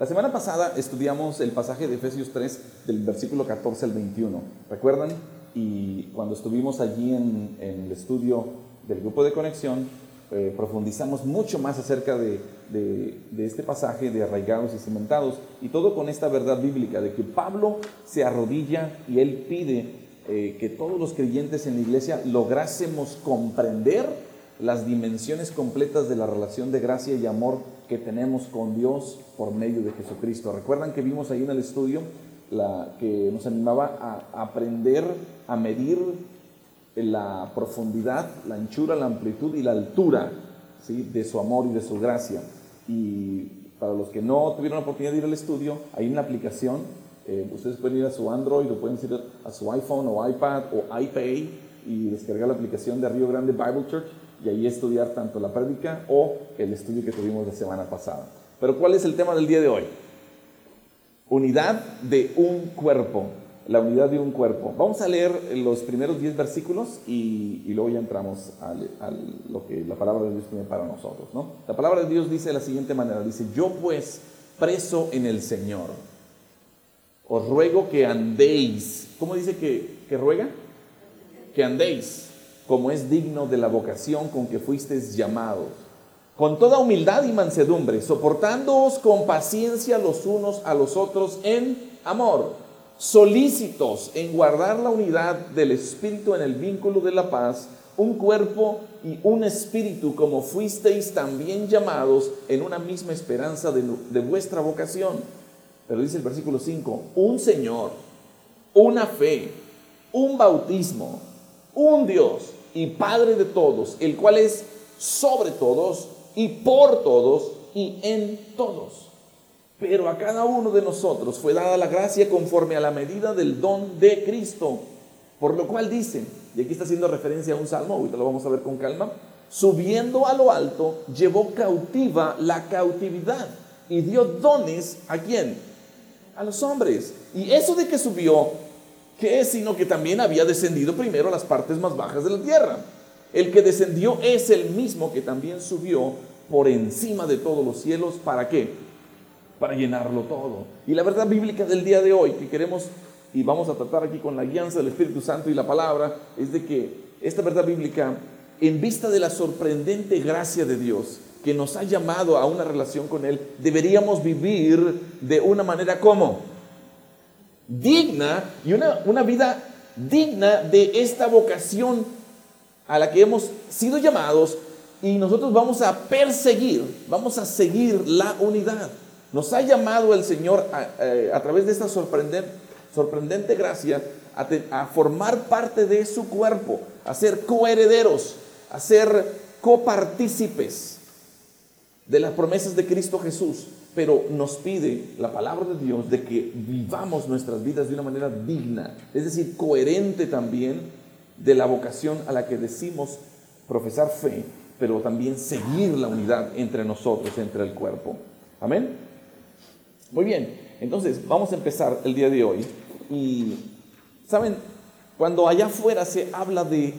La semana pasada estudiamos el pasaje de Efesios 3 del versículo 14 al 21. ¿Recuerdan? Y cuando estuvimos allí en, el estudio del grupo de conexión, eh, profundizamos mucho más acerca de, este pasaje de arraigados y cimentados, y todo con esta verdad bíblica de que Pablo se arrodilla y él pide eh, que todos los creyentes en la iglesia lográsemos comprender las dimensiones completas de la relación de gracia y amor que tenemos con Dios por medio de Jesucristo. ¿Recuerdan que vimos ahí en el estudio la, que nos animaba a aprender a medir la profundidad, la anchura, la amplitud y la altura ¿sí? de su amor y de su gracia? Y para los que no tuvieron la oportunidad de ir al estudio, hay una aplicación, eh, ustedes pueden ir a su Android o pueden ir a su iPhone o iPad o iPay y descargar la aplicación de Río Grande Bible Church y ahí estudiar tanto la prédica o el estudio que tuvimos la semana pasada. Pero ¿cuál es el tema del día de hoy? Unidad de un cuerpo, la unidad de un cuerpo. Vamos a leer los primeros 10 versículos y, luego ya entramos a lo que la palabra de Dios tiene para nosotros. ¿no? La palabra de Dios dice de la siguiente manera, dice, yo pues preso en el Señor, os ruego que andéis, ¿cómo dice que, que ruega? Que andéis como es digno de la vocación con que fuisteis llamados, con toda humildad y mansedumbre, soportándoos con paciencia los unos a los otros en amor, solícitos en guardar la unidad del Espíritu en el vínculo de la paz, un cuerpo y un espíritu, como fuisteis también llamados en una misma esperanza de, de vuestra vocación. Pero dice el versículo 5, un Señor, una fe, un bautismo, un Dios y Padre de todos, el cual es sobre todos y por todos y en todos. Pero a cada uno de nosotros fue dada la gracia conforme a la medida del don de Cristo. Por lo cual dice, y aquí está haciendo referencia a un salmo, ahorita lo vamos a ver con calma, subiendo a lo alto, llevó cautiva la cautividad y dio dones a quién? A los hombres. Y eso de que subió que sino que también había descendido primero a las partes más bajas de la tierra. El que descendió es el mismo que también subió por encima de todos los cielos. ¿Para qué? Para llenarlo todo. Y la verdad bíblica del día de hoy que queremos y vamos a tratar aquí con la guianza del Espíritu Santo y la palabra es de que esta verdad bíblica, en vista de la sorprendente gracia de Dios que nos ha llamado a una relación con Él, deberíamos vivir de una manera como digna y una, vida digna de esta vocación a la que hemos sido llamados y nosotros vamos a perseguir, vamos a seguir la unidad. Nos ha llamado el Señor a, eh, través de esta sorprendente, sorprendente gracia a, a, formar parte de su cuerpo, a ser coherederos, a ser copartícipes de las promesas de Cristo Jesús pero nos pide la palabra de Dios de que vivamos nuestras vidas de una manera digna, es decir, coherente también de la vocación a la que decimos profesar fe, pero también seguir la unidad entre nosotros, entre el cuerpo. Amén. Muy bien, entonces vamos a empezar el día de hoy. Y, ¿saben? Cuando allá afuera se habla de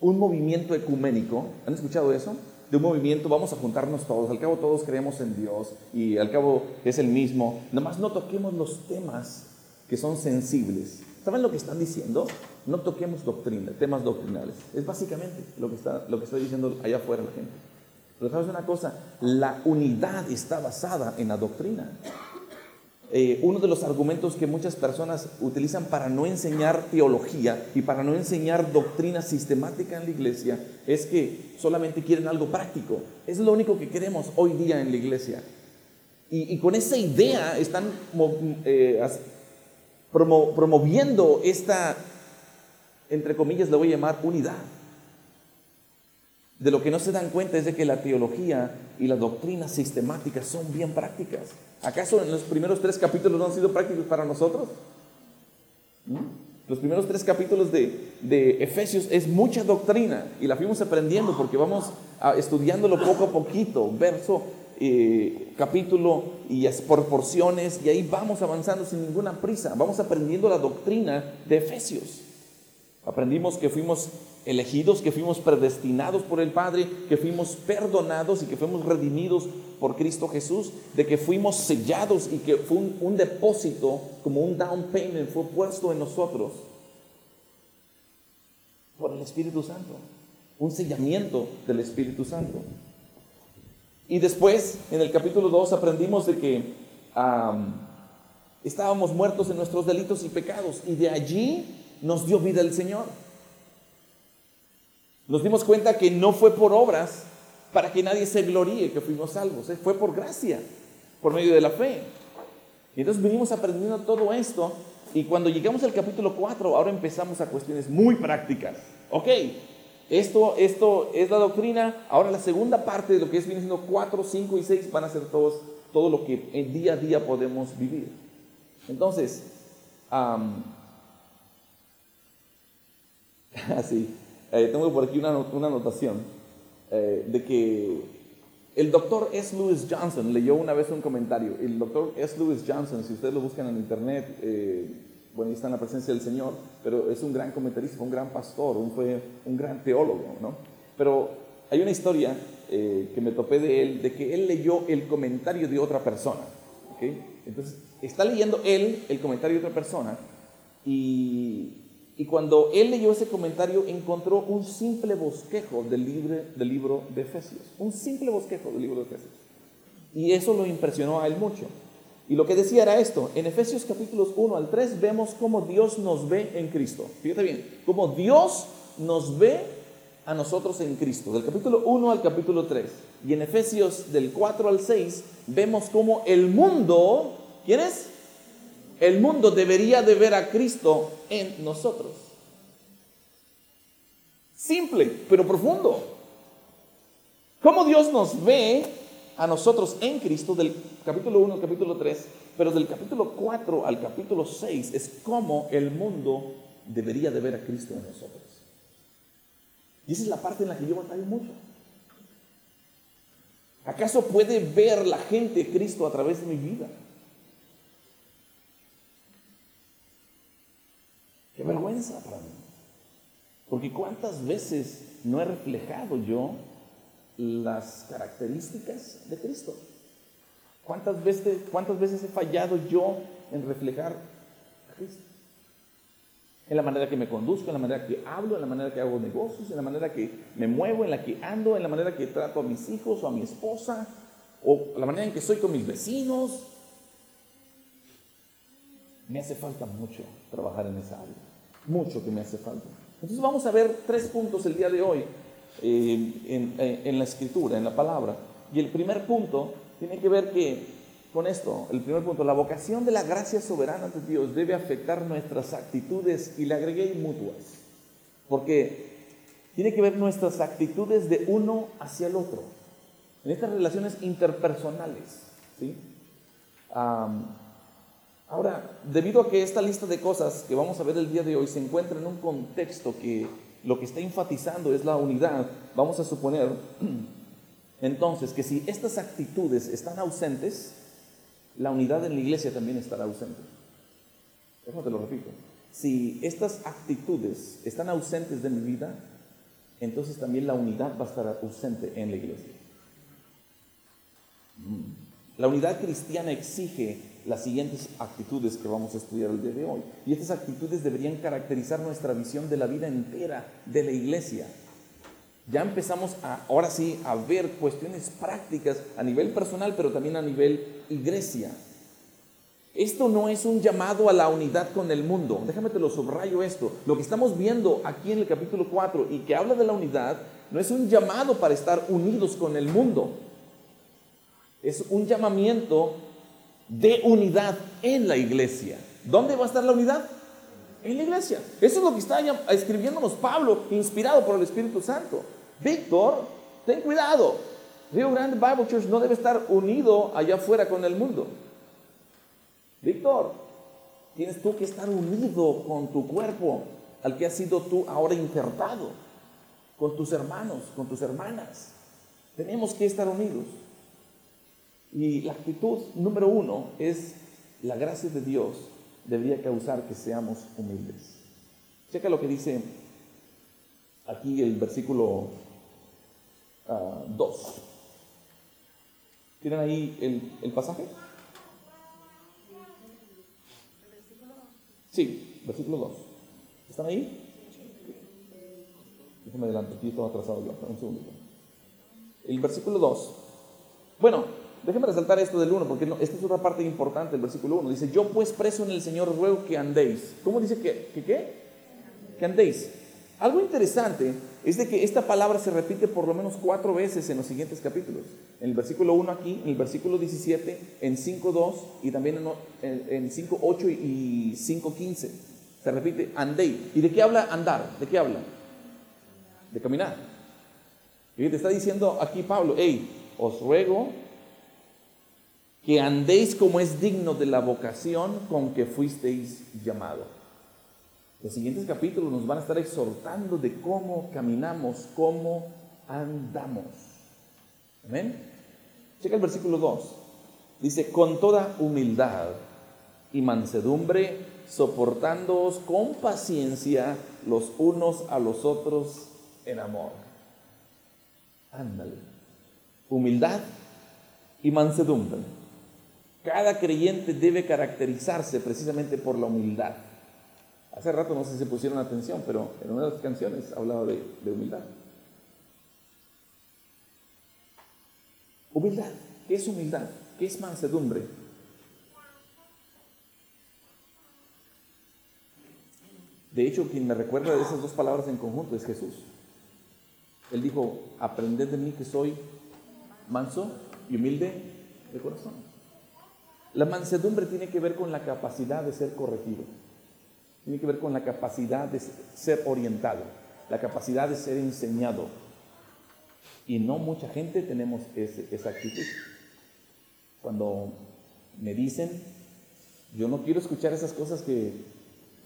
un movimiento ecuménico, ¿han escuchado eso? De un movimiento, vamos a juntarnos todos, al cabo todos creemos en Dios y al cabo es el mismo, nomás no toquemos los temas que son sensibles. ¿Saben lo que están diciendo? No toquemos doctrina, temas doctrinales. Es básicamente lo que está, lo que está diciendo allá afuera la gente. Pero sabes una cosa, la unidad está basada en la doctrina. Eh, uno de los argumentos que muchas personas utilizan para no enseñar teología y para no enseñar doctrina sistemática en la iglesia es que solamente quieren algo práctico. Es lo único que queremos hoy día en la iglesia. Y, con esa idea están eh, promoviendo esta, entre comillas, le voy a llamar unidad. De lo que no se dan cuenta es de que la teología y la doctrina sistemática son bien prácticas. ¿Acaso en los primeros tres capítulos no han sido prácticos para nosotros? ¿Mm? Los primeros tres capítulos de, Efesios es mucha doctrina y la fuimos aprendiendo porque vamos estudiándolo poco a poquito, verso, eh, capítulo y por porciones y ahí vamos avanzando sin ninguna prisa, vamos aprendiendo la doctrina de Efesios. Aprendimos que fuimos elegidos, que fuimos predestinados por el Padre, que fuimos perdonados y que fuimos redimidos por Cristo Jesús, de que fuimos sellados y que fue un, depósito, como un down payment, fue puesto en nosotros por el Espíritu Santo, un sellamiento del Espíritu Santo. Y después, en el capítulo 2, aprendimos de que estábamos muertos en nuestros delitos y pecados, y de allí nos dio vida el Señor. Nos dimos cuenta que no fue por obras para que nadie se gloríe que fuimos salvos, ¿eh? fue por gracia, por medio de la fe. Y entonces venimos aprendiendo todo esto y cuando llegamos al capítulo 4, ahora empezamos a cuestiones muy prácticas. Ok, esto, esto es la doctrina. Ahora la segunda parte de lo que es viene siendo 4, 5 y 6 van a ser todos, todo lo que en día a día podemos vivir. Entonces, así, eh, tengo por aquí una, una anotación eh, de que el doctor S. Lewis Johnson leyó una vez un comentario. El doctor S. Lewis Johnson, si ustedes lo buscan en internet, eh, bueno, está en la presencia del Señor, pero es un gran comentarista, un gran pastor, un, fue un gran teólogo, ¿no? Pero hay una historia eh, que me topé de él, de que él leyó el comentario de otra persona, ¿ok? Entonces, está leyendo él el comentario de otra persona y y cuando él leyó ese comentario, encontró un simple bosquejo del, libro, del libro de Efesios. Un simple bosquejo del libro de Efesios. Y eso lo impresionó a él mucho. Y lo que decía era esto, en Efesios capítulos 1 al 3 vemos cómo Dios nos ve en Cristo. Fíjate bien, cómo Dios nos ve a nosotros en Cristo, del capítulo 1 al capítulo 3. Y en Efesios del 4 al 6 vemos cómo el mundo, ¿quién es? El mundo debería de ver a Cristo en nosotros. Simple, pero profundo. Cómo Dios nos ve a nosotros en Cristo del capítulo 1 al capítulo 3, pero del capítulo 4 al capítulo 6 es cómo el mundo debería de ver a Cristo en nosotros. Y esa es la parte en la que yo batallo mucho. ¿Acaso puede ver la gente Cristo a través de mi vida? Qué para mí. Porque cuántas veces no he reflejado yo las características de Cristo. ¿Cuántas veces, cuántas veces he fallado yo en reflejar a Cristo? En la manera que me conduzco, en la manera que hablo, en la manera que hago negocios, en la manera que me muevo, en la que ando, en la manera que trato a mis hijos o a mi esposa, o la manera en que soy con mis vecinos. Me hace falta mucho trabajar en esa área mucho que me hace falta. Entonces vamos a ver tres puntos el día de hoy eh, eh, en, la escritura, en la palabra. Y el primer punto tiene que ver que, con esto, el primer punto, la vocación de la gracia soberana de Dios debe afectar nuestras actitudes y le agregué mutuas. Porque tiene que ver nuestras actitudes de uno hacia el otro, en estas relaciones interpersonales. ¿sí? Ahora, debido a que esta lista de cosas que vamos a ver el día de hoy se encuentra en un contexto que lo que está enfatizando es la unidad, vamos a suponer entonces que si estas actitudes están ausentes, la unidad en la iglesia también estará ausente. Déjame te lo repito. Si estas actitudes están ausentes de mi vida, entonces también la unidad va a estar ausente en la iglesia. La unidad cristiana exige las siguientes actitudes que vamos a estudiar el día de hoy. Y estas actitudes deberían caracterizar nuestra visión de la vida entera de la iglesia. Ya empezamos ahora sí a ver cuestiones prácticas a nivel personal, pero también a nivel iglesia. Esto no es un llamado a la unidad con el mundo. Déjame te lo subrayo esto. Lo que estamos viendo aquí en el capítulo 4 y que habla de la unidad, no es un llamado para estar unidos con el mundo. Es un llamamiento de unidad en la iglesia. ¿Dónde va a estar la unidad? En la iglesia. Eso es lo que está escribiéndonos Pablo, inspirado por el Espíritu Santo. Víctor, ten cuidado. Rio Grande Bible Church no debe estar unido allá afuera con el mundo. Víctor, tienes tú que estar unido con tu cuerpo al que has sido tú ahora injertado, con tus hermanos, con tus hermanas. Tenemos que estar unidos. Y la actitud número uno es la gracia de Dios debería causar que seamos humildes. Checa lo que dice aquí el versículo 2. Ah, ¿Tienen ahí el, el pasaje? Sí, versículo 2. ¿Están ahí? Aquí estoy atrasado yo, un segundo. El versículo 2. Bueno, déjeme resaltar esto del 1, porque esta es otra parte importante del versículo 1. Dice, yo pues preso en el Señor ruego que andéis. ¿Cómo dice que, que qué? Que andéis. Algo interesante es de que esta palabra se repite por lo menos cuatro veces en los siguientes capítulos. En el versículo 1 aquí, en el versículo 17, en 5.2 y también en, en 5.8 y 5.15. Se repite andéis. ¿Y de qué habla andar? ¿De qué habla? De caminar. Y te está diciendo aquí Pablo, hey, os ruego que andéis como es digno de la vocación con que fuisteis llamado. Los siguientes capítulos nos van a estar exhortando de cómo caminamos, cómo andamos. Amén. Checa el versículo 2. Dice, con toda humildad y mansedumbre, soportándoos con paciencia los unos a los otros en amor. Ándale. Humildad y mansedumbre. Cada creyente debe caracterizarse precisamente por la humildad. Hace rato no sé si pusieron atención, pero en una de las canciones hablaba de, de humildad. Humildad. ¿Qué es humildad? ¿Qué es mansedumbre? De hecho, quien me recuerda de esas dos palabras en conjunto es Jesús. Él dijo, aprended de mí que soy manso y humilde de corazón. La mansedumbre tiene que ver con la capacidad de ser corregido tiene que ver con la capacidad de ser orientado, la capacidad de ser enseñado. Y no mucha gente tenemos esa actitud. Cuando me dicen, yo no quiero escuchar esas cosas que,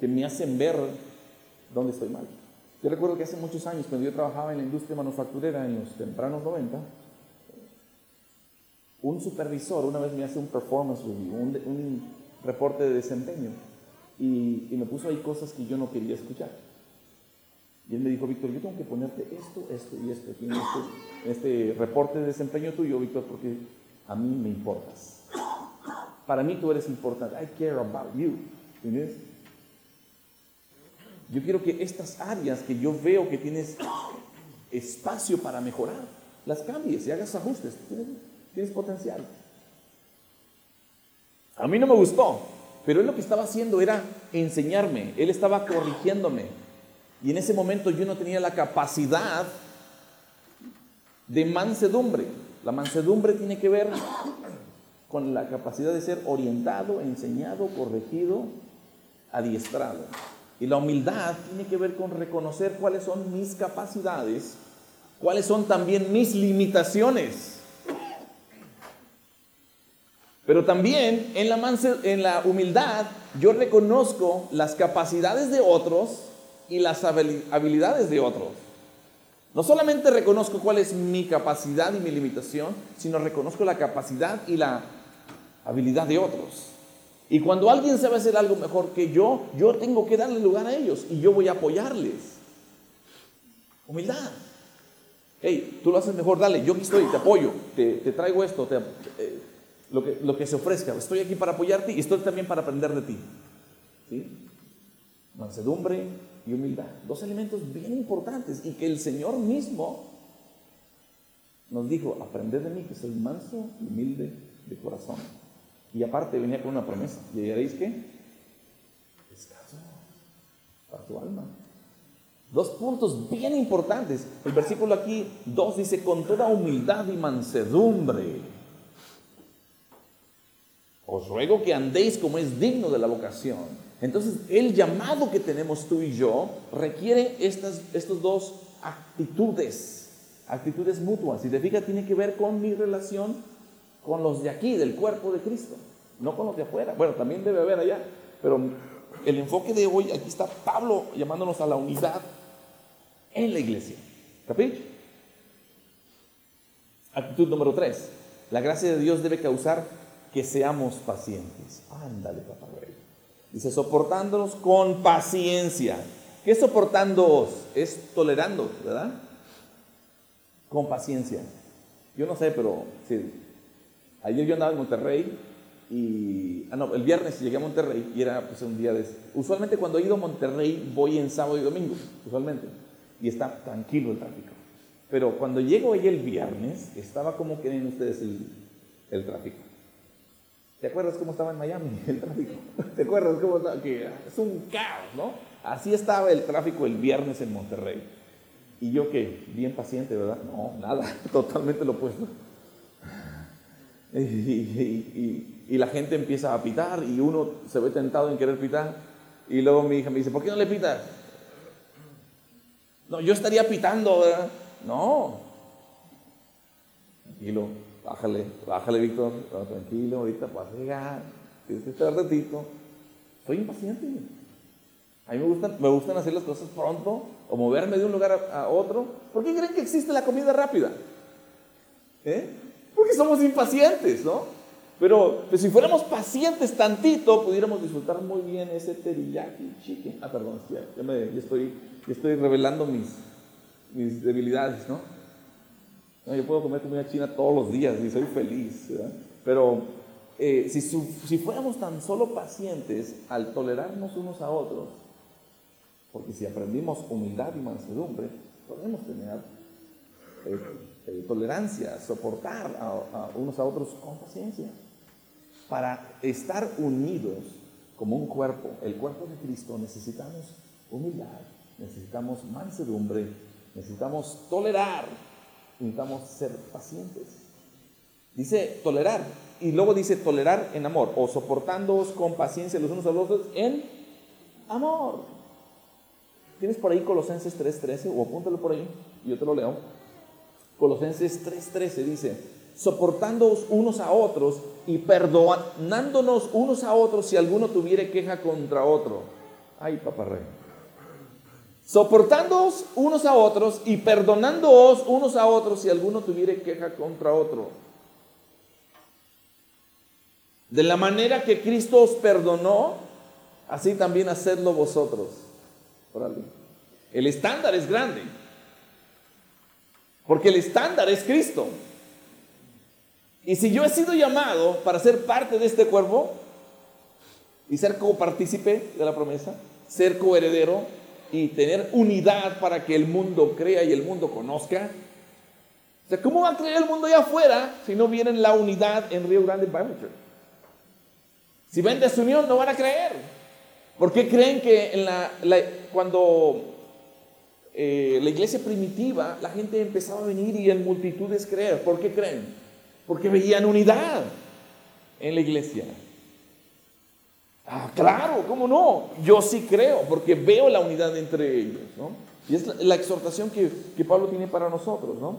que me hacen ver dónde estoy mal. Yo recuerdo que hace muchos años, cuando yo trabajaba en la industria manufacturera en los tempranos 90, un supervisor una vez me hace un performance review, un, un reporte de desempeño y, me puso ahí cosas que yo no quería escuchar. Y él me dijo, Víctor, yo tengo que ponerte esto, esto y esto aquí este, este reporte de desempeño tuyo, Víctor, porque a mí me importas. Para mí tú eres importante. I care about you. ¿Entiendes? Yo quiero que estas áreas que yo veo que tienes espacio para mejorar, las cambies y hagas ajustes. Tienes potencial. A mí no me gustó, pero él lo que estaba haciendo era enseñarme, él estaba corrigiéndome. Y en ese momento yo no tenía la capacidad de mansedumbre. La mansedumbre tiene que ver con la capacidad de ser orientado, enseñado, corregido, adiestrado. Y la humildad tiene que ver con reconocer cuáles son mis capacidades, cuáles son también mis limitaciones. Pero también en la, en la humildad yo reconozco las capacidades de otros y las habilidades de otros. No solamente reconozco cuál es mi capacidad y mi limitación, sino reconozco la capacidad y la habilidad de otros. Y cuando alguien sabe hacer algo mejor que yo, yo tengo que darle lugar a ellos y yo voy a apoyarles. Humildad. Hey, tú lo haces mejor, dale, yo aquí estoy, te apoyo, te, traigo esto, te, eh, lo que, lo que se ofrezca. Estoy aquí para apoyarte y estoy también para aprender de ti. Mansedumbre y humildad. Dos elementos bien importantes y que el Señor mismo nos dijo, aprended de mí que soy manso y humilde de corazón. Y aparte venía con una promesa. ¿Y haréis qué? Descanso para tu alma. Dos puntos bien importantes. El versículo aquí 2 dice, con toda humildad y mansedumbre os ruego que andéis como es digno de la vocación. Entonces, el llamado que tenemos tú y yo requiere estas estos dos actitudes, actitudes mutuas. Y de fija, tiene que ver con mi relación con los de aquí, del cuerpo de Cristo, no con los de afuera. Bueno, también debe haber allá, pero el enfoque de hoy, aquí está Pablo llamándonos a la unidad en la iglesia. ¿Capiche? Actitud número tres. La gracia de Dios debe causar que seamos pacientes. Ándale, papá Dice, soportándonos con paciencia. ¿Qué es soportándoos? Es tolerando, ¿verdad? Con paciencia. Yo no sé, pero. Ayer yo andaba en Monterrey y, ah, no, el viernes llegué a Monterrey y era pues un día de... Usualmente cuando he ido a Monterrey voy en sábado y domingo, usualmente, y está tranquilo el tráfico. Pero cuando llego ahí el viernes, estaba como creen ustedes el, el tráfico. ¿Te acuerdas cómo estaba en Miami el tráfico? ¿Te acuerdas cómo estaba? Que es un caos, ¿no? Así estaba el tráfico el viernes en Monterrey. Y yo que, bien paciente, ¿verdad? No, nada, totalmente lo opuesto. Y, la gente empieza a pitar y uno se ve tentado en querer pitar. Y luego mi hija me dice, ¿por qué no le pitas? No, yo estaría pitando, ¿verdad? No. Tranquilo, bájale, bájale, Víctor. tranquilo, ahorita vas a llegar. Tienes que esperar ratito. Soy impaciente. A mí me gustan, me gustan hacer las cosas pronto o moverme de un lugar a, otro. ¿Por qué creen que existe la comida rápida? ¿Eh? Porque somos impacientes, ¿no? Pero pues, si fuéramos pacientes tantito, pudiéramos disfrutar muy bien ese teriyaki chicken. Ah, perdón, ya, me, estoy, estoy revelando mis, mis debilidades, ¿no? Yo puedo comer comida china todos los días y soy feliz. Pero eh, si, si fuéramos tan solo pacientes al tolerarnos unos a otros, porque si aprendimos humildad y mansedumbre, podemos tener eh, eh, tolerancia, soportar a, unos a otros con paciencia. Para estar unidos como un cuerpo, el cuerpo de Cristo, necesitamos humildad, necesitamos mansedumbre, necesitamos tolerar, necesitamos ser pacientes. Dice tolerar, y luego dice tolerar en amor, o soportándoos con paciencia los unos a los otros en amor. ¿Tienes por ahí Colosenses 3.13? O apúntalo por ahí, y yo te lo leo. Colosenses 3.13 dice, soportándoos unos a otros y perdonándonos unos a otros si alguno tuviere queja contra otro. Ay, papá rey. Soportándoos unos a otros y perdonándoos unos a otros si alguno tuviere queja contra otro. De la manera que Cristo os perdonó, así también hacedlo vosotros. El estándar es grande. Porque el estándar es Cristo. Y si yo he sido llamado para ser parte de este cuerpo y ser copartícipe de la promesa, ser coheredero y tener unidad para que el mundo crea y el mundo conozca, o sea, ¿cómo va a creer el mundo allá afuera si no viene la unidad en Río Grande Bible Church? Si ven desunión, no van a creer. ¿Por qué creen que en la, cuando eh, la iglesia primitiva, la gente empezaba a venir y en multitudes creer. ¿Por qué creen? Porque veían unidad en la iglesia. Ah, claro, ¿cómo no? Yo sí creo, porque veo la unidad entre ellos, ¿no? Y es la, exhortación que, que, Pablo tiene para nosotros, ¿no?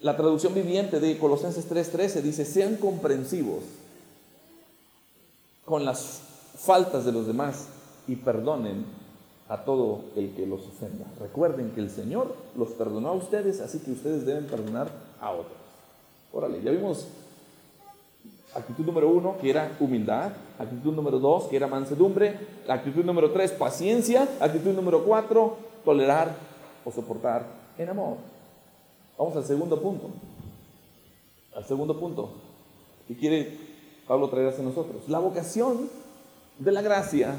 La traducción viviente de Colosenses 3:13 dice, sean comprensivos con las faltas de los demás y perdonen a todo el que los ofenda. Recuerden que el Señor los perdonó a ustedes, así que ustedes deben perdonar a otros. Órale, ya vimos actitud número uno, que era humildad, actitud número dos, que era mansedumbre, actitud número tres, paciencia, actitud número cuatro, tolerar o soportar en amor. Vamos al segundo punto. Al segundo punto que quiere Pablo traer hacia nosotros. La vocación de la gracia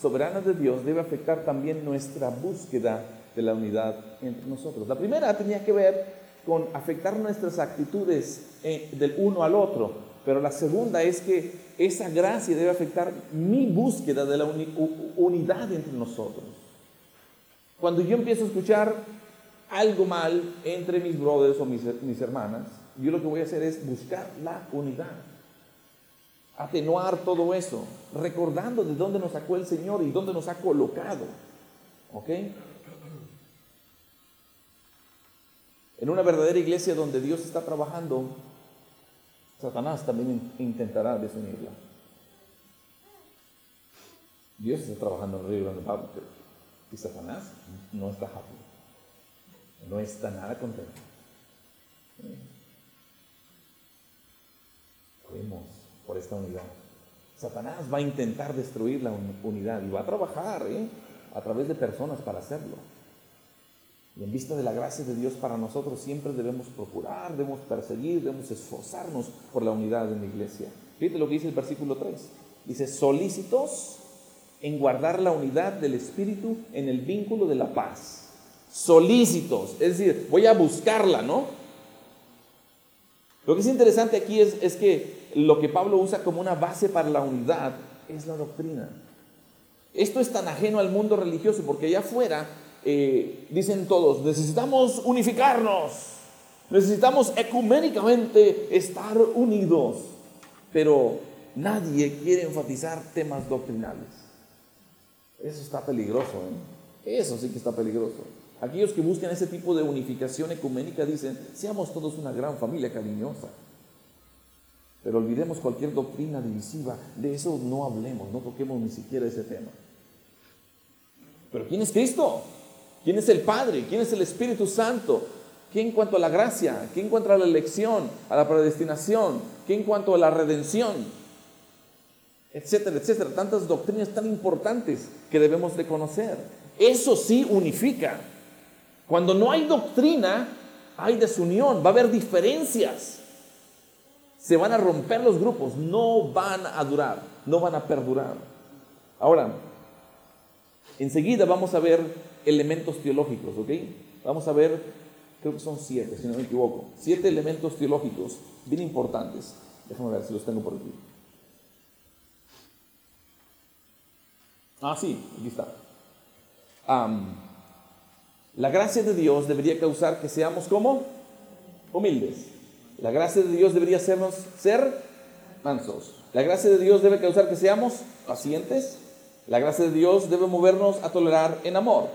soberana de Dios debe afectar también nuestra búsqueda de la unidad entre nosotros. La primera tenía que ver con afectar nuestras actitudes eh, del uno al otro, pero la segunda es que esa gracia debe afectar mi búsqueda de la unidad entre nosotros. Cuando yo empiezo a escuchar algo mal entre mis brothers o mis, mis hermanas, yo lo que voy a hacer es buscar la unidad atenuar todo eso, recordando de dónde nos sacó el Señor y dónde nos ha colocado. ¿Ok? En una verdadera iglesia donde Dios está trabajando, Satanás también intentará desunirla. Dios está trabajando en el río de Pablo, y Satanás no está happy, no está nada contento. Vemos por esta unidad. Satanás va a intentar destruir la unidad y va a trabajar ¿eh? a través de personas para hacerlo. Y en vista de la gracia de Dios para nosotros siempre debemos procurar, debemos perseguir, debemos esforzarnos por la unidad de la iglesia. Fíjate lo que dice el versículo 3. Dice, solícitos en guardar la unidad del Espíritu en el vínculo de la paz. Solícitos, es decir, voy a buscarla, ¿no? Lo que es interesante aquí es, es que lo que Pablo usa como una base para la unidad es la doctrina. Esto es tan ajeno al mundo religioso porque allá afuera eh, dicen todos, necesitamos unificarnos, necesitamos ecuménicamente estar unidos, pero nadie quiere enfatizar temas doctrinales. Eso está peligroso, ¿eh? Eso sí que está peligroso. Aquellos que buscan ese tipo de unificación ecuménica dicen, seamos todos una gran familia cariñosa. Pero olvidemos cualquier doctrina divisiva, de eso no hablemos, no toquemos ni siquiera ese tema. Pero ¿quién es Cristo? ¿Quién es el Padre? ¿Quién es el Espíritu Santo? ¿Qué en cuanto a la gracia? ¿Qué en cuanto a la elección, a la predestinación? ¿Qué en cuanto a la redención? Etcétera, etcétera. Tantas doctrinas tan importantes que debemos de conocer. Eso sí unifica. Cuando no hay doctrina, hay desunión, va a haber diferencias. Se van a romper los grupos, no van a durar, no van a perdurar. Ahora, enseguida vamos a ver elementos teológicos, ¿ok? Vamos a ver, creo que son siete, si no me equivoco, siete elementos teológicos bien importantes. Déjame ver si los tengo por aquí. Ah, sí, aquí está. la gracia de Dios debería causar que seamos como humildes. La gracia de Dios debería hacernos ser mansos. La gracia de Dios debe causar que seamos pacientes. La gracia de Dios debe movernos a tolerar en amor.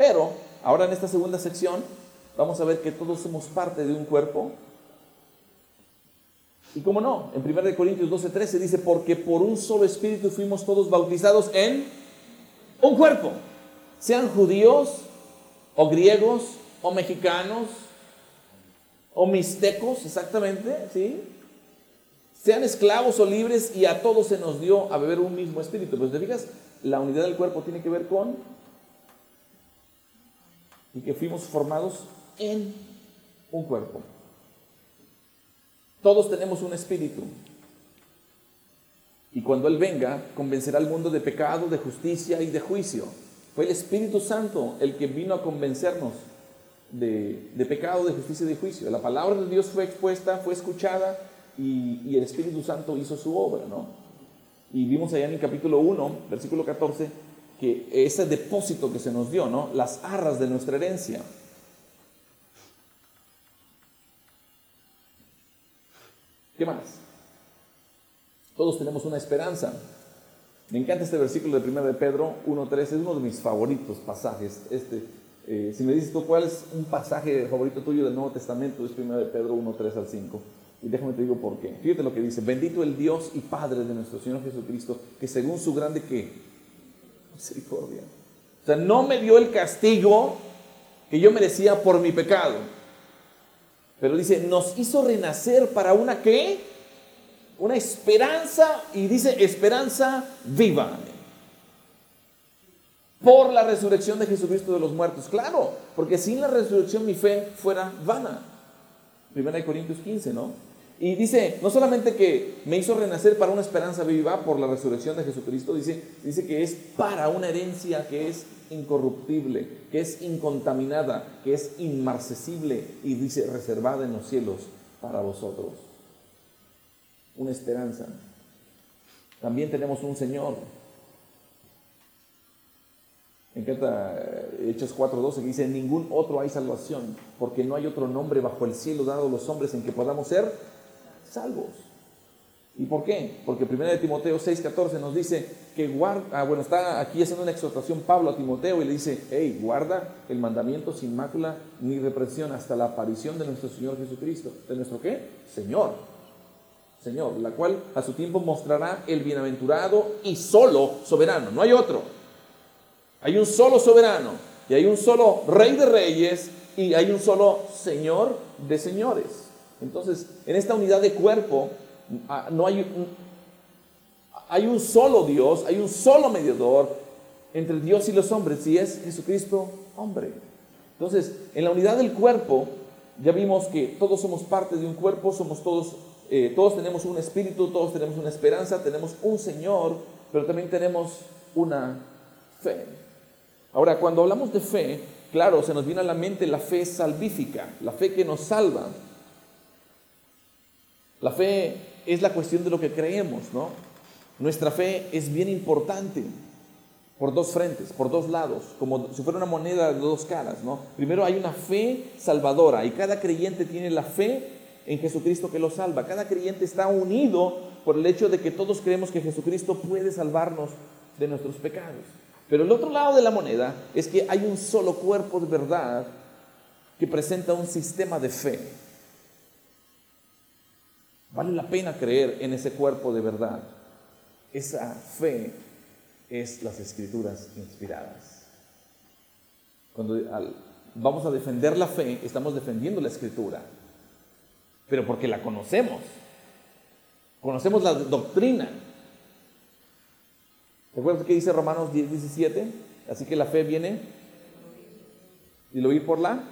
Pero ahora en esta segunda sección vamos a ver que todos somos parte de un cuerpo. Y cómo no, en 1 Corintios 12:13 dice, porque por un solo espíritu fuimos todos bautizados en un cuerpo, sean judíos o griegos o mexicanos o mixtecos, exactamente, ¿sí? Sean esclavos o libres y a todos se nos dio a beber un mismo espíritu. Pues te fijas, la unidad del cuerpo tiene que ver con y que fuimos formados en un cuerpo. Todos tenemos un espíritu. Y cuando Él venga, convencerá al mundo de pecado, de justicia y de juicio. Fue el Espíritu Santo el que vino a convencernos de, pecado, de justicia y de juicio. La palabra de Dios fue expuesta, fue escuchada y, y el Espíritu Santo hizo su obra, ¿no? Y vimos allá en el capítulo 1, versículo 14, que ese depósito que se nos dio, ¿no? Las arras de nuestra herencia. ¿Qué más? Todos tenemos una esperanza. Me encanta este versículo de 1 de Pedro 1.3, es uno de mis favoritos pasajes. Este, eh, si me dices tú cuál es un pasaje favorito tuyo del Nuevo Testamento, es 1 de Pedro 1.3 al 5. Y déjame te digo por qué. Fíjate lo que dice, bendito el Dios y Padre de nuestro Señor Jesucristo, que según su grande que misericordia. O sea, no me dio el castigo que yo merecía por mi pecado. Pero dice, nos hizo renacer para una qué? Una esperanza, y dice esperanza viva. Por la resurrección de Jesucristo de los muertos. Claro, porque sin la resurrección mi fe fuera vana. Primera Corintios 15, ¿no? Y dice, no solamente que me hizo renacer para una esperanza viva por la resurrección de Jesucristo, dice, dice que es para una herencia que es incorruptible, que es incontaminada, que es inmarcesible y dice reservada en los cielos para vosotros. Una esperanza. También tenemos un Señor. En eh, Hechos 4.12 que dice, ningún otro hay salvación, porque no hay otro nombre bajo el cielo dado a los hombres en que podamos ser salvos. ¿Y por qué? Porque 1 de Timoteo 6:14 nos dice que guarda, ah, bueno, está aquí haciendo una exhortación Pablo a Timoteo y le dice, hey, guarda el mandamiento sin mácula ni represión hasta la aparición de nuestro Señor Jesucristo. ¿De nuestro qué? Señor. Señor, la cual a su tiempo mostrará el bienaventurado y solo soberano. No hay otro. Hay un solo soberano y hay un solo rey de reyes y hay un solo Señor de señores. Entonces, en esta unidad de cuerpo ah, no hay un, hay un solo Dios, hay un solo mediador entre Dios y los hombres, y es Jesucristo hombre. Entonces, en la unidad del cuerpo, ya vimos que todos somos parte de un cuerpo, somos todos, eh, todos tenemos un espíritu, todos tenemos una esperanza, tenemos un Señor, pero también tenemos una fe. Ahora, cuando hablamos de fe, claro, se nos viene a la mente la fe salvífica, la fe que nos salva. La fe es la cuestión de lo que creemos, ¿no? Nuestra fe es bien importante por dos frentes, por dos lados, como si fuera una moneda de dos caras, ¿no? Primero hay una fe salvadora y cada creyente tiene la fe en Jesucristo que lo salva. Cada creyente está unido por el hecho de que todos creemos que Jesucristo puede salvarnos de nuestros pecados. Pero el otro lado de la moneda es que hay un solo cuerpo de verdad que presenta un sistema de fe. Vale la pena creer en ese cuerpo de verdad. Esa fe es las escrituras inspiradas. Cuando vamos a defender la fe, estamos defendiendo la escritura, pero porque la conocemos. Conocemos la doctrina. ¿Recuerdas qué dice Romanos 10, 17? Así que la fe viene y lo oír por la.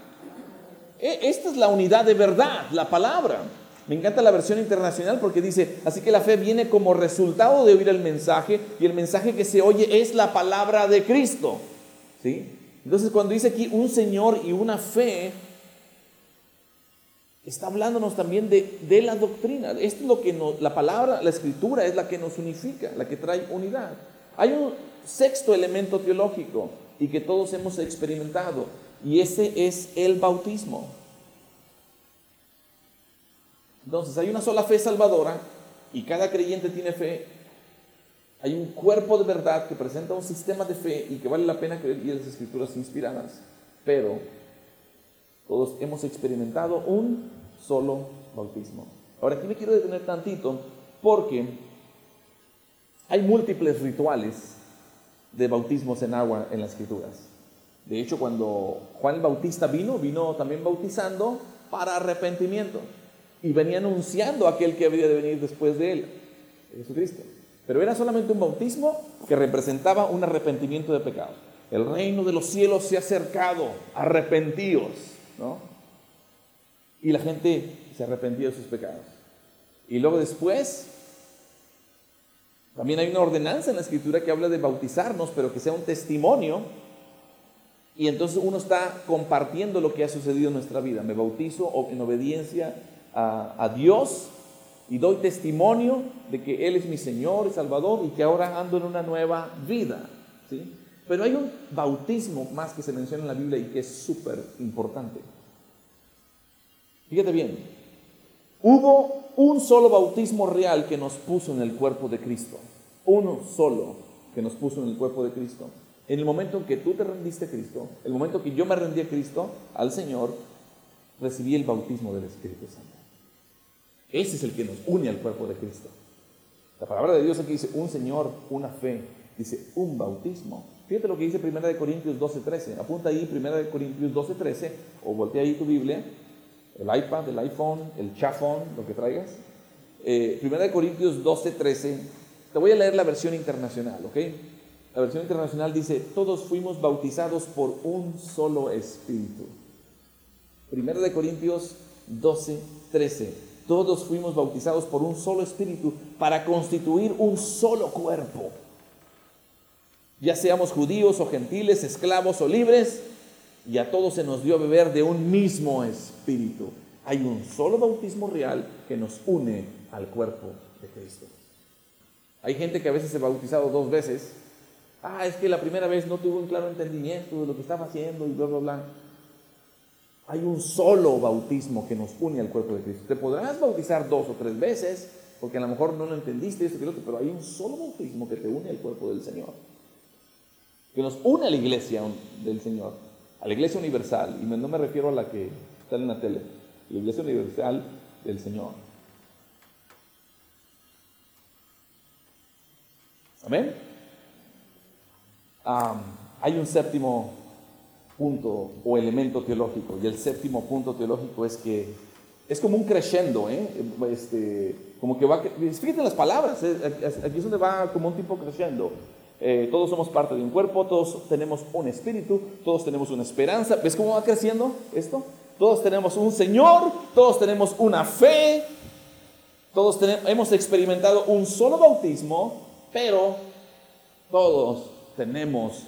E, esta es la unidad de verdad, la palabra. Me encanta la versión internacional porque dice, así que la fe viene como resultado de oír el mensaje y el mensaje que se oye es la palabra de Cristo. ¿Sí? Entonces cuando dice aquí un Señor y una fe, está hablándonos también de, de la doctrina. Esto es lo que nos, la palabra, la escritura es la que nos unifica, la que trae unidad. Hay un sexto elemento teológico y que todos hemos experimentado y ese es el bautismo. Entonces hay una sola fe salvadora y cada creyente tiene fe. Hay un cuerpo de verdad que presenta un sistema de fe y que vale la pena creer y las escrituras inspiradas. Pero todos hemos experimentado un solo bautismo. Ahora aquí me quiero detener tantito porque hay múltiples rituales de bautismos en agua en las escrituras. De hecho, cuando Juan el Bautista vino, vino también bautizando para arrepentimiento y venía anunciando a aquel que había de venir después de él, Jesucristo. Pero era solamente un bautismo que representaba un arrepentimiento de pecados. El reino de los cielos se ha acercado, arrepentíos, ¿no? Y la gente se arrepentía de sus pecados. Y luego después, también hay una ordenanza en la escritura que habla de bautizarnos, pero que sea un testimonio. Y entonces uno está compartiendo lo que ha sucedido en nuestra vida. Me bautizo en obediencia a, Dios y doy testimonio de que Él es mi Señor y Salvador y que ahora ando en una nueva vida. ¿sí? Pero hay un bautismo más que se menciona en la Biblia y que es súper importante. Fíjate bien, hubo un solo bautismo real que nos puso en el cuerpo de Cristo. Uno solo que nos puso en el cuerpo de Cristo. En el momento en que tú te rendiste a Cristo, el momento que yo me rendí a Cristo, al Señor, recibí el bautismo del Espíritu Santo. Ese es el que nos une al cuerpo de Cristo. La palabra de Dios aquí dice un Señor, una fe, dice un bautismo. Fíjate lo que dice 1 Corintios 12:13. Apunta ahí 1 Corintios 12:13 o voltea ahí tu Biblia, el iPad, el iPhone, el chafón, lo que traigas. Eh, 1 Corintios 12:13. Te voy a leer la versión internacional, ¿ok? La versión internacional dice, todos fuimos bautizados por un solo espíritu. 1 Corintios 12:13 todos fuimos bautizados por un solo espíritu para constituir un solo cuerpo. Ya seamos judíos o gentiles, esclavos o libres, y a todos se nos dio a beber de un mismo espíritu. Hay un solo bautismo real que nos une al cuerpo de Cristo. Hay gente que a veces se ha bautizado dos veces. Ah, es que la primera vez no tuvo un claro entendimiento de lo que estaba haciendo y bla, bla, bla. Hay un solo bautismo que nos une al cuerpo de Cristo. Te podrás bautizar dos o tres veces, porque a lo mejor no lo entendiste, esto, otro, pero hay un solo bautismo que te une al cuerpo del Señor. Que nos une a la iglesia del Señor, a la iglesia universal. Y no me refiero a la que está en la tele, la iglesia universal del Señor. Amén. hay un séptimo punto o elemento teológico. Y el séptimo punto teológico es que es como un crescendo, ¿eh? Este, como que va, fíjate las palabras, aquí es donde va como un tipo crescendo. eh, todos somos parte de un cuerpo, todos tenemos un espíritu, todos tenemos una esperanza. ¿Ves cómo va creciendo esto? Todos tenemos un Señor, todos tenemos una fe, todos hemos experimentado un solo bautismo, pero todos tenemos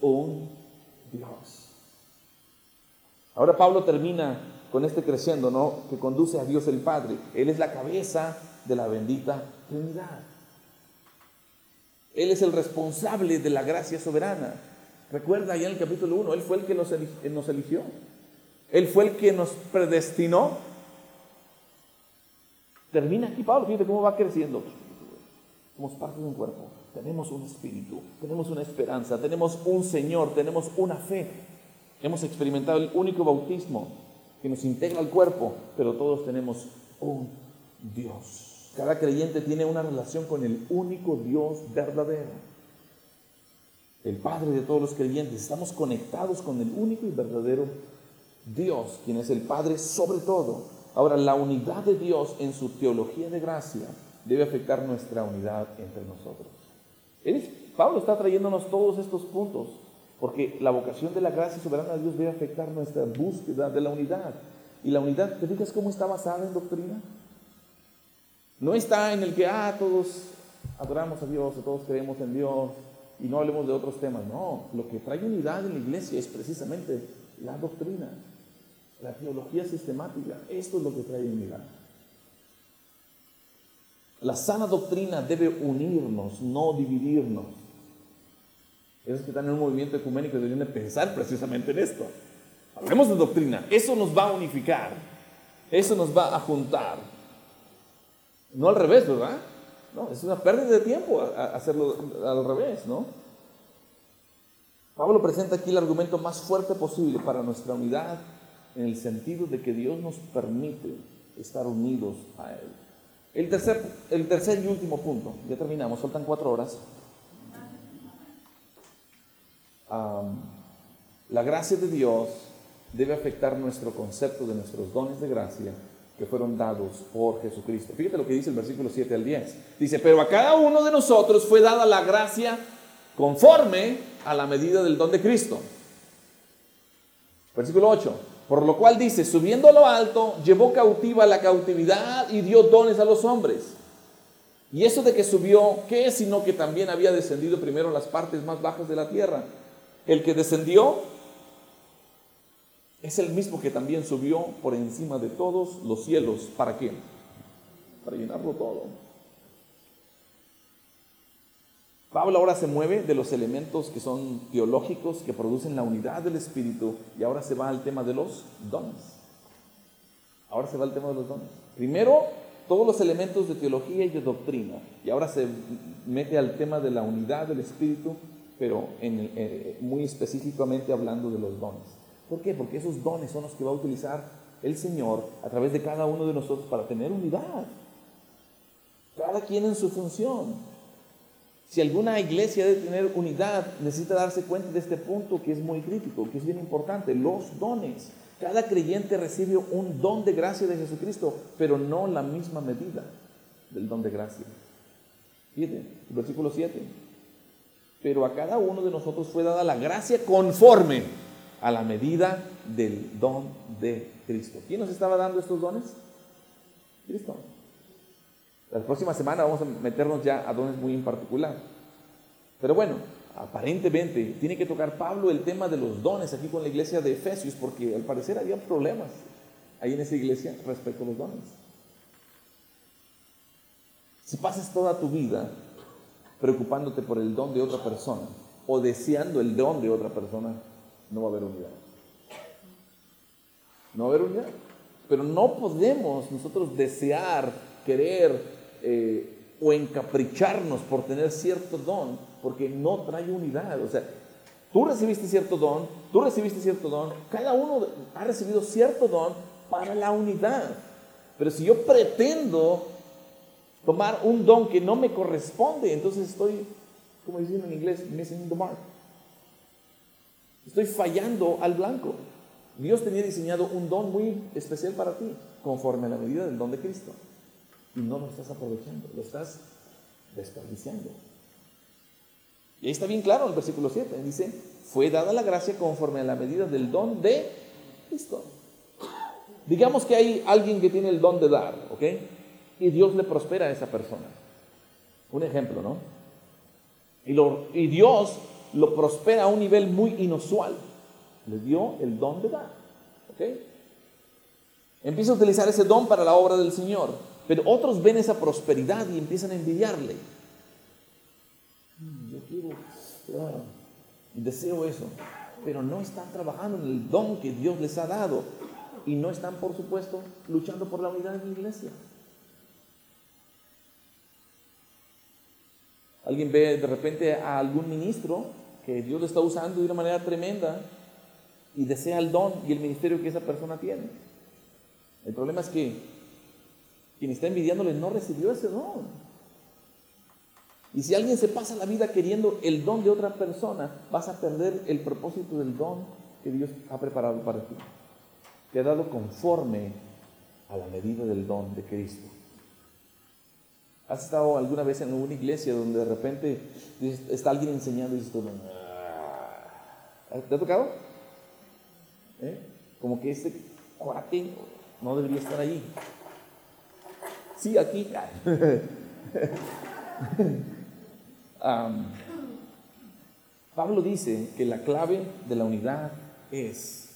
un Dios. Ahora Pablo termina con este creciendo, ¿no? Que conduce a Dios el Padre. Él es la cabeza de la bendita Trinidad. Él es el responsable de la gracia soberana. Recuerda ya en el capítulo 1, Él fue el que nos eligió. Él fue el que nos predestinó. Termina aquí Pablo, fíjate cómo va creciendo. Somos parte de un cuerpo, tenemos un espíritu, tenemos una esperanza, tenemos un Señor, tenemos una fe. Hemos experimentado el único bautismo que nos integra al cuerpo, pero todos tenemos un Dios. Cada creyente tiene una relación con el único Dios verdadero. El Padre de todos los creyentes. Estamos conectados con el único y verdadero Dios, quien es el Padre sobre todo. Ahora, la unidad de Dios en su teología de gracia debe afectar nuestra unidad entre nosotros. Pablo está trayéndonos todos estos puntos, porque la vocación de la gracia soberana de Dios debe afectar nuestra búsqueda de la unidad. Y la unidad, ¿te fijas cómo está basada en doctrina? No está en el que, ah, todos adoramos a Dios, todos creemos en Dios y no hablemos de otros temas. No, lo que trae unidad en la iglesia es precisamente la doctrina, la teología sistemática. Esto es lo que trae unidad. La sana doctrina debe unirnos, no dividirnos. Esos que están en un movimiento ecuménico deberían de pensar precisamente en esto. Hablemos de doctrina. Eso nos va a unificar. Eso nos va a juntar. No al revés, ¿verdad? No, es una pérdida de tiempo hacerlo al revés, ¿no? Pablo presenta aquí el argumento más fuerte posible para nuestra unidad en el sentido de que Dios nos permite estar unidos a Él. El tercer, el tercer y último punto, ya terminamos, faltan cuatro horas. La gracia de Dios debe afectar nuestro concepto de nuestros dones de gracia que fueron dados por Jesucristo. Fíjate lo que dice el versículo 7 al 10. Dice, pero a cada uno de nosotros fue dada la gracia conforme a la medida del don de Cristo. Versículo 8. Por lo cual dice, subiendo a lo alto, llevó cautiva la cautividad y dio dones a los hombres. Y eso de que subió, ¿qué es sino que también había descendido primero a las partes más bajas de la tierra? El que descendió es el mismo que también subió por encima de todos los cielos. ¿Para qué? Para llenarlo todo. Pablo ahora se mueve de los elementos que son teológicos, que producen la unidad del Espíritu, y ahora se va al tema de los dones. Ahora se va al tema de los dones. Primero, todos los elementos de teología y de doctrina, y ahora se mete al tema de la unidad del Espíritu, pero eh, muy específicamente hablando de los dones. ¿Por qué? Porque esos dones son los que va a utilizar el Señor a través de cada uno de nosotros para tener unidad. Cada quien en su función. Si alguna iglesia debe tener unidad, necesita darse cuenta de este punto que es muy crítico, que es bien importante, los dones. Cada creyente recibe un don de gracia de Jesucristo, pero no la misma medida del don de gracia. Fíjate, versículo 7. Pero a cada uno de nosotros fue dada la gracia conforme a la medida del don de Cristo. ¿Quién nos estaba dando estos dones? Cristo. La próxima semana vamos a meternos ya a dones muy en particular. Pero bueno, aparentemente tiene que tocar Pablo el tema de los dones aquí con la iglesia de Efesios, porque al parecer había problemas ahí en esa iglesia respecto a los dones. Si pasas toda tu vida preocupándote por el don de otra persona o deseando el don de otra persona, no va a haber unidad. No va a haber unidad. Pero no podemos nosotros desear, querer eh, o encapricharnos por tener cierto don, porque no trae unidad. O sea, tú recibiste cierto don, tú recibiste cierto don, cada uno ha recibido cierto don para la unidad. Pero si yo pretendo tomar un don que no me corresponde, entonces estoy, como dicen en inglés, missing the mark. Estoy fallando al blanco. Dios tenía diseñado un don muy especial para ti, conforme a la medida del don de Cristo. Y no lo estás aprovechando, lo estás desperdiciando. Y ahí está bien claro el versículo 7. Dice, fue dada la gracia conforme a la medida del don de Cristo. Digamos que hay alguien que tiene el don de dar, ¿ok? Y Dios le prospera a esa persona. Un ejemplo, ¿no? Y, Dios lo prospera a un nivel muy inusual. Le dio el don de dar, ¿ok? Empieza a utilizar ese don para la obra del Señor. Pero otros ven esa prosperidad y empiezan a envidiarle. Mm, yo quiero, ah, deseo eso. Pero no están trabajando en el don que Dios les ha dado. Y no están, por supuesto, luchando por la unidad de la iglesia. Alguien ve de repente a algún ministro que Dios le está usando de una manera tremenda y desea el don y el ministerio que esa persona tiene. El problema es que quien está envidiándole no recibió ese don. Y si alguien se pasa la vida queriendo el don de otra persona, vas a perder el propósito del don que Dios ha preparado para ti. Te ha dado conforme a la medida del don de Cristo. ¿Has estado alguna vez en una iglesia donde de repente está alguien enseñando y dices tú, ah"? ¿te ha tocado? ¿Eh? Como que ese cuate no debería estar ahí. Sí, aquí. Pablo dice que la clave de la unidad es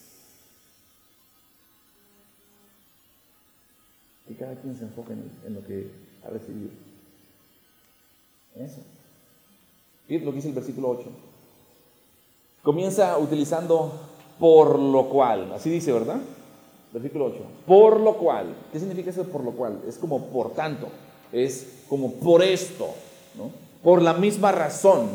que cada quien se enfoque en, lo que ha recibido. Eso. Fíjate lo que dice el versículo 8. Comienza utilizando por lo cual, así dice, ¿verdad? Versículo 8. Por lo cual. ¿Qué significa eso por lo cual? Es como por tanto. Es como por esto. ¿no? Por la misma razón.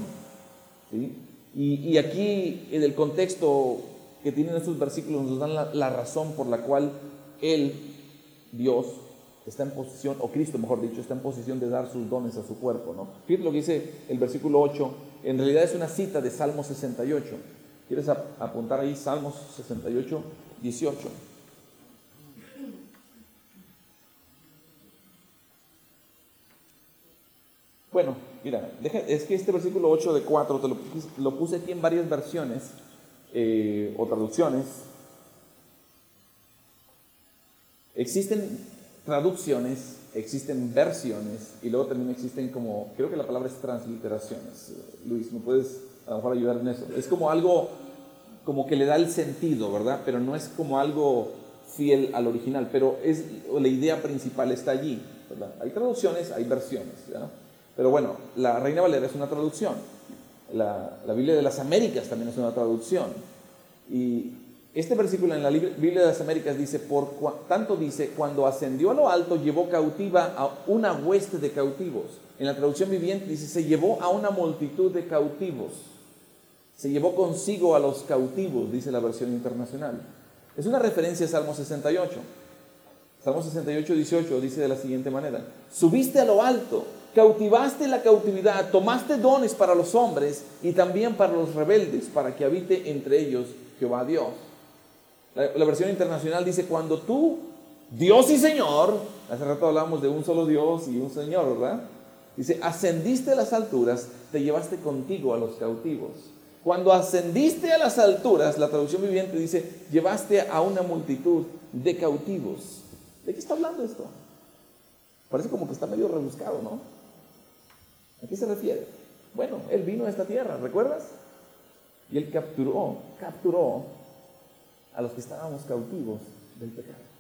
¿sí? Y, aquí en el contexto que tienen estos versículos nos dan la, la razón por la cual Él, Dios, está en posición, o Cristo mejor dicho, está en posición de dar sus dones a su cuerpo. ¿no? Fíjate lo que dice el versículo 8, en realidad es una cita de Salmo 68. ¿Quieres apuntar ahí Salmos 68, 18? Bueno, mira, es que este versículo 8 de 4 te lo, puse aquí en varias versiones eh, o traducciones. Existen traducciones, existen versiones y luego también existen como, creo que la palabra es transliteraciones. Luis, ¿me puedes a lo mejor ayudar en eso? Es como algo, como que le da el sentido, ¿verdad? Pero no es como algo fiel al original, pero es, la idea principal está allí, ¿verdad? Hay traducciones, hay versiones, ¿verdad? Pero bueno, la Reina Valera es una traducción. La, Biblia de las Américas también es una traducción. Y este versículo en la Biblia de las Américas dice, por tanto dice, cuando ascendió a lo alto llevó cautiva a una hueste de cautivos. En la traducción viviente dice, se llevó a una multitud de cautivos. Se llevó consigo a los cautivos, dice la versión internacional. Es una referencia a Salmo 68. Salmo 68, 18 dice de la siguiente manera, subiste a lo alto cautivaste la cautividad, tomaste dones para los hombres y también para los rebeldes, para que habite entre ellos Jehová Dios. La, versión internacional dice, cuando tú, Dios y Señor, hace rato hablamos de un solo Dios y un Señor, ¿verdad? Dice, ascendiste a las alturas, te llevaste contigo a los cautivos. Cuando ascendiste a las alturas, la traducción viviente dice, llevaste a una multitud de cautivos. ¿De qué está hablando esto? Parece como que está medio rebuscado, ¿no? ¿A qué se refiere? Bueno, Él vino a esta tierra, ¿recuerdas? Y Él capturó, capturó a los que estábamos cautivos del pecado.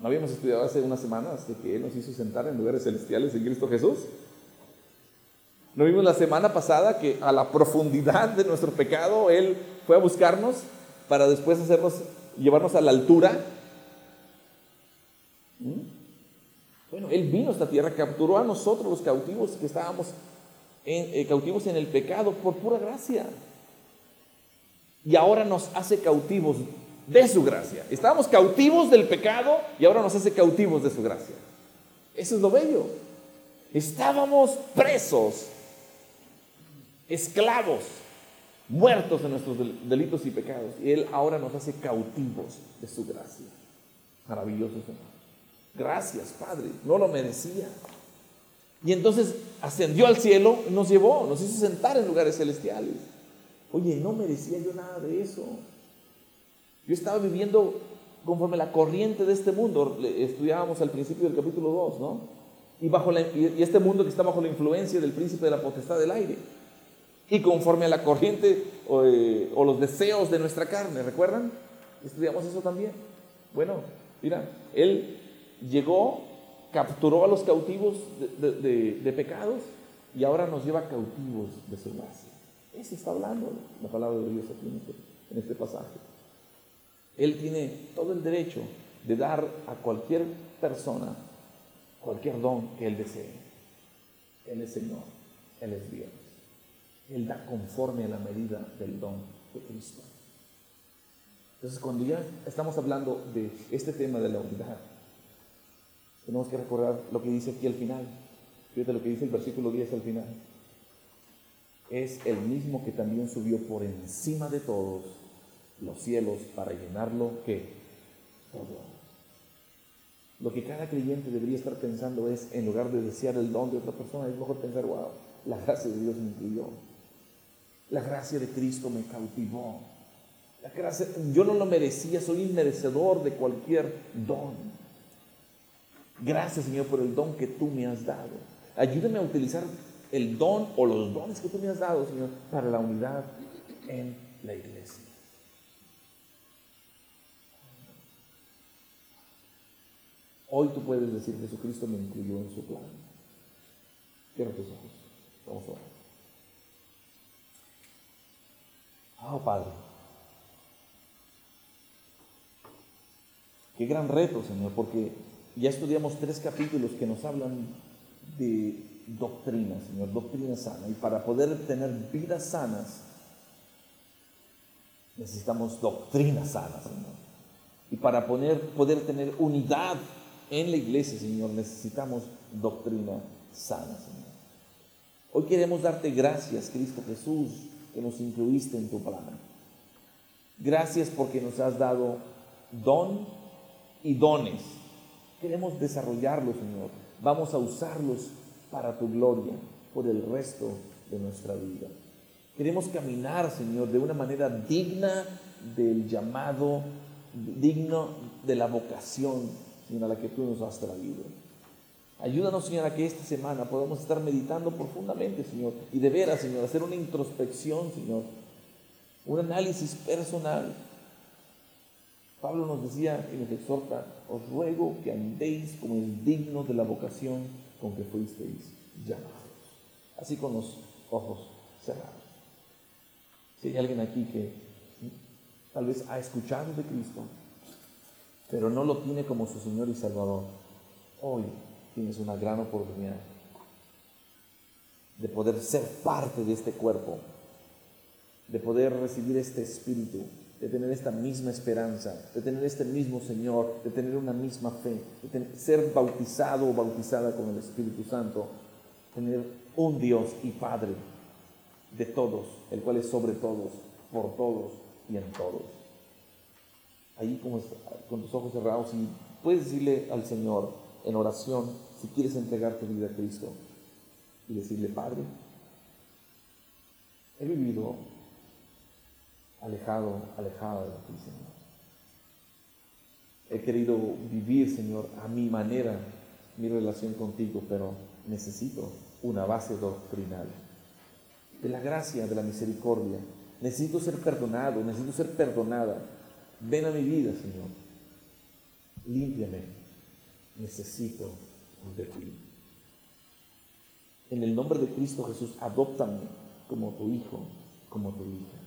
¿No habíamos estudiado hace unas semanas de que Él nos hizo sentar en lugares celestiales en Cristo Jesús? ¿No vimos la semana pasada que a la profundidad de nuestro pecado Él fue a buscarnos para después hacernos, llevarnos a la altura? ¿Mm? Bueno, Él vino a esta tierra, capturó a nosotros los cautivos que estábamos eh, cautivos en el pecado por pura gracia. Y ahora nos hace cautivos de su gracia. Estábamos cautivos del pecado y ahora nos hace cautivos de su gracia. Eso es lo bello. Estábamos presos, esclavos, muertos en nuestros delitos y pecados. Y Él ahora nos hace cautivos de su gracia. Maravilloso Señor. Gracias, Padre, no lo merecía. Y entonces ascendió al cielo y nos llevó, nos hizo sentar en lugares celestiales. Oye, no merecía yo nada de eso. Yo estaba viviendo conforme la corriente de este mundo. Estudiábamos al principio del capítulo 2, ¿no? Y, bajo y este mundo que está bajo la influencia del príncipe de la potestad del aire. Y conforme a la corriente o, eh, los deseos de nuestra carne, ¿recuerdan? Estudiamos eso también. Bueno, mira, él llegó, capturó a los cautivos de, pecados y ahora nos lleva cautivos de su gracia. Eso está hablando la palabra de Dios aquí en este, en este pasaje. Él tiene todo el derecho de dar a cualquier persona cualquier don que Él desee. Él es Señor, Él es Dios. Él da conforme a la medida del don de Cristo. Entonces, cuando ya estamos hablando de este tema de la unidad, tenemos que recordar lo que dice aquí al final. Fíjate lo que dice el versículo 10 al final. Es el mismo que también subió por encima de todos los cielos para llenarlo que todo. Lo que cada creyente debería estar pensando es, en lugar de desear el don de otra persona, es mejor pensar, wow, la gracia de Dios me incluyó. La gracia de Cristo me cautivó. La gracia, yo no lo merecía, soy inmerecedor de cualquier don. Gracias, Señor, por el don que tú me has dado. Ayúdame a utilizar el don o los dones que tú me has dado, Señor, para la unidad en la iglesia. Hoy tú puedes decir, Jesucristo me incluyó en su plan. Cierra tus ojos. Vamos a orar. Ah, Padre. Qué gran reto, Señor, porque ya estudiamos tres capítulos que nos hablan de doctrina, Señor, doctrina sana. Y para poder tener vidas sanas, necesitamos doctrina sana, Señor. Y para poder, poder tener unidad en la iglesia, Señor, necesitamos doctrina sana, Señor. Hoy queremos darte gracias, Cristo Jesús, que nos incluiste en tu plan. Gracias porque nos has dado don y dones. Queremos desarrollarlos, Señor. Vamos a usarlos para tu gloria por el resto de nuestra vida. Queremos caminar, Señor, de una manera digna del llamado, digno de la vocación Señor, a la que tú nos has traído. Ayúdanos, Señor, a que esta semana podamos estar meditando profundamente, Señor, y de veras, Señor, hacer una introspección, Señor, un análisis personal. Pablo nos decía y nos exhorta, os ruego que andéis como es digno de la vocación con que fuisteis llamados. Así con los ojos cerrados. Si hay alguien aquí que tal vez ha escuchado de Cristo, pero no lo tiene como su Señor y Salvador, hoy tienes una gran oportunidad de poder ser parte de este cuerpo, de poder recibir este espíritu, de tener esta misma esperanza, de tener este mismo Señor, de tener una misma fe, de ser bautizado o bautizada con el Espíritu Santo, tener un Dios y Padre de todos, el cual es sobre todos, por todos y en todos. Ahí como con tus ojos cerrados y puedes decirle al Señor en oración si quieres entregar tu vida a Cristo y decirle, Padre, he vivido alejado, alejado de ti, Señor. He querido vivir, Señor, a mi manera mi relación contigo, pero necesito una base doctrinal de la gracia, de la misericordia. Necesito ser perdonado, necesito ser perdonada Ven a mi vida, Señor. Límpiame. Necesito de ti. En el nombre de Cristo Jesús, adóptame como tu hijo, como tu hija.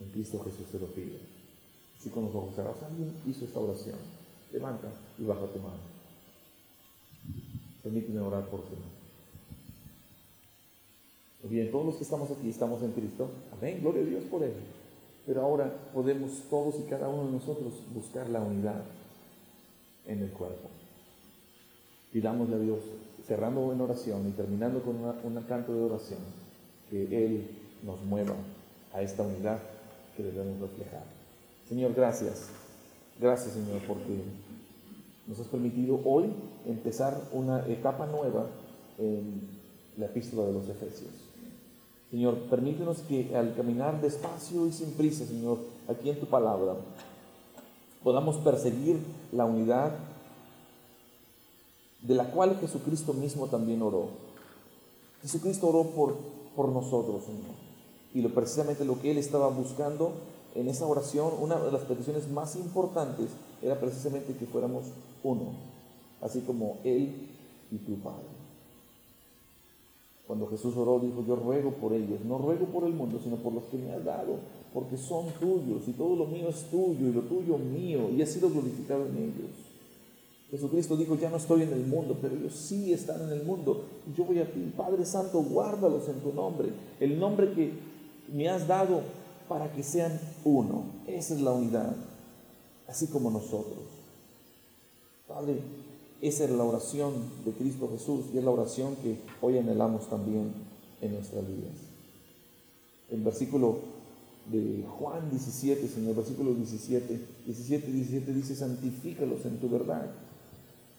En Cristo Jesús te lo pido. Así con los ojos cerrados. Alguien hizo esta oración. Levanta y baja tu mano. Permíteme orar por ti. Bien, todos los que estamos aquí estamos en Cristo. Amén. Gloria a Dios por él. Pero ahora podemos todos y cada uno de nosotros buscar la unidad en el cuerpo. Pidámosle a Dios, cerrando en oración y terminando con un canto de oración, que Él nos mueva a esta unidad que debemos reflejar. Señor, gracias. Gracias, Señor, porque nos has permitido hoy empezar una etapa nueva en la epístola de los Efesios. Señor, permítenos que al caminar despacio y sin prisa, Señor, aquí en tu palabra, podamos perseguir la unidad de la cual Jesucristo mismo también oró. Jesucristo oró por, por nosotros, Señor. Y lo, precisamente lo que Él estaba buscando en esa oración, una de las peticiones más importantes era precisamente que fuéramos uno, así como Él y tu Padre. Cuando Jesús oró, dijo, yo ruego por ellos, no ruego por el mundo, sino por los que me has dado, porque son tuyos y todo lo mío es tuyo y lo tuyo mío, y ha sido glorificado en ellos. Jesucristo dijo, ya no estoy en el mundo, pero ellos sí están en el mundo. Yo voy a ti, Padre Santo, guárdalos en tu nombre, el nombre que me has dado para que sean uno. Esa es la unidad, así como nosotros. Padre, esa es la oración de Cristo Jesús y es la oración que hoy anhelamos también en nuestras vidas. El versículo de Juan 17, Señor, versículo 17, 17 17 dice, santifícalos en tu verdad.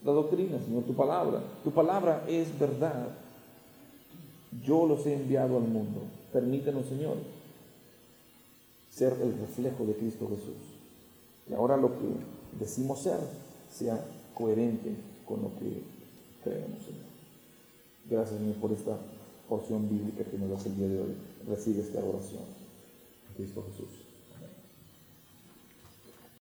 La doctrina, Señor, tu palabra. Tu palabra es verdad. Yo los he enviado al mundo. Permítenos, Señor, ser el reflejo de Cristo Jesús. Y ahora lo que decimos ser sea coherente con lo que creemos, Señor. Gracias, Señor, por esta porción bíblica que nos das el día de hoy. Recibe esta oración. Cristo Jesús.